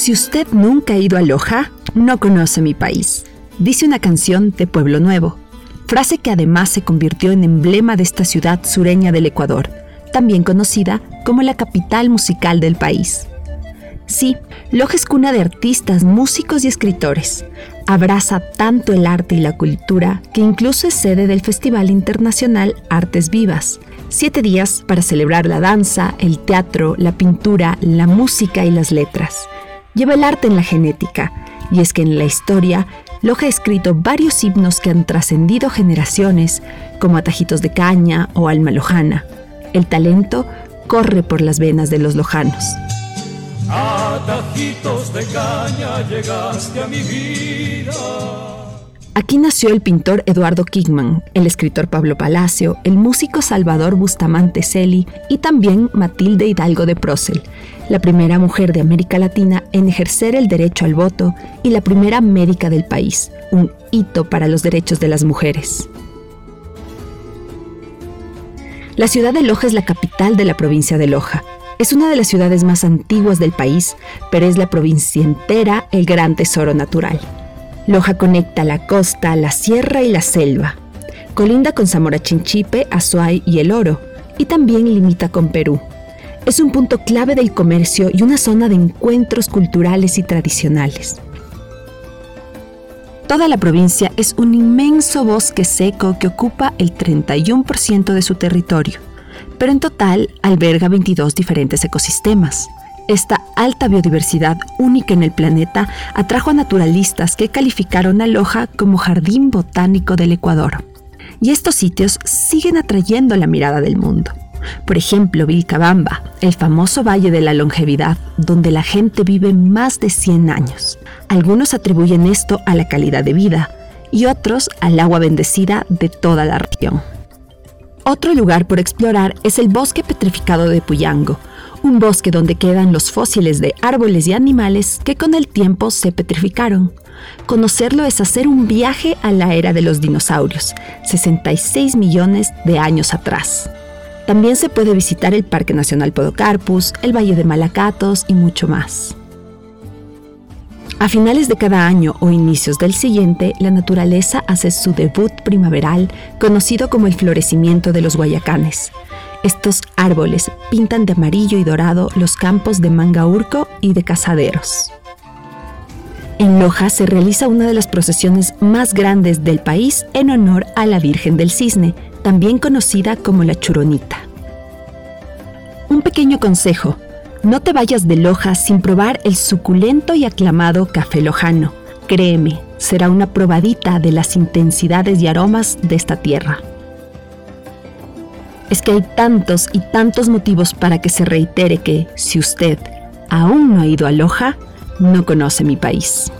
Si usted nunca ha ido a Loja, no conoce mi país, dice una canción de Pueblo Nuevo, frase que además se convirtió en emblema de esta ciudad sureña del Ecuador, también conocida como la capital musical del país. Sí, Loja es cuna de artistas, músicos y escritores. Abraza tanto el arte y la cultura que incluso es sede del Festival Internacional Artes Vivas. Siete días para celebrar la danza, el teatro, la pintura, la música y las letras. Lleva el arte en la genética, y es que en la historia, Loja ha escrito varios himnos que han trascendido generaciones, como Atajitos de Caña o Alma Lojana. El talento corre por las venas de los lojanos. Atajitos de caña llegaste a mi vida. Aquí nació el pintor Eduardo Kigman, el escritor Pablo Palacio, el músico Salvador Bustamante Celi y también Matilde Hidalgo de Procel, la primera mujer de América Latina en ejercer el derecho al voto y la primera médica del país, un hito para los derechos de las mujeres. La ciudad de Loja es la capital de la provincia de Loja. Es una de las ciudades más antiguas del país, pero es la provincia entera el gran tesoro natural. Loja conecta la costa, la sierra y la selva. Colinda con Zamora Chinchipe, Azuay y El Oro, y también limita con Perú. Es un punto clave del comercio y una zona de encuentros culturales y tradicionales. Toda la provincia es un inmenso bosque seco que ocupa el 31% de su territorio, pero en total alberga 22 diferentes ecosistemas. Esta alta biodiversidad única en el planeta atrajo a naturalistas que calificaron a Loja como Jardín Botánico del Ecuador. Y estos sitios siguen atrayendo la mirada del mundo. Por ejemplo, Vilcabamba, el famoso Valle de la Longevidad, donde la gente vive más de 100 años. Algunos atribuyen esto a la calidad de vida y otros al agua bendecida de toda la región. Otro lugar por explorar es el bosque petrificado de Puyango, un bosque donde quedan los fósiles de árboles y animales que con el tiempo se petrificaron. Conocerlo es hacer un viaje a la era de los dinosaurios, 66 millones de años atrás. También se puede visitar el Parque Nacional Podocarpus, el Valle de Malacatos y mucho más. A finales de cada año o inicios del siguiente, la naturaleza hace su debut primaveral, conocido como el florecimiento de los guayacanes. Estos árboles pintan de amarillo y dorado los campos de Mangaurco y de Casaderos. En Loja se realiza una de las procesiones más grandes del país en honor a la Virgen del Cisne, también conocida como la Churonita. Un pequeño consejo, no te vayas de Loja sin probar el suculento y aclamado café lojano. Créeme, será una probadita de las intensidades y aromas de esta tierra. Es que hay tantos y tantos motivos para que se reitere que, si usted aún no ha ido a Loja, no conoce mi país.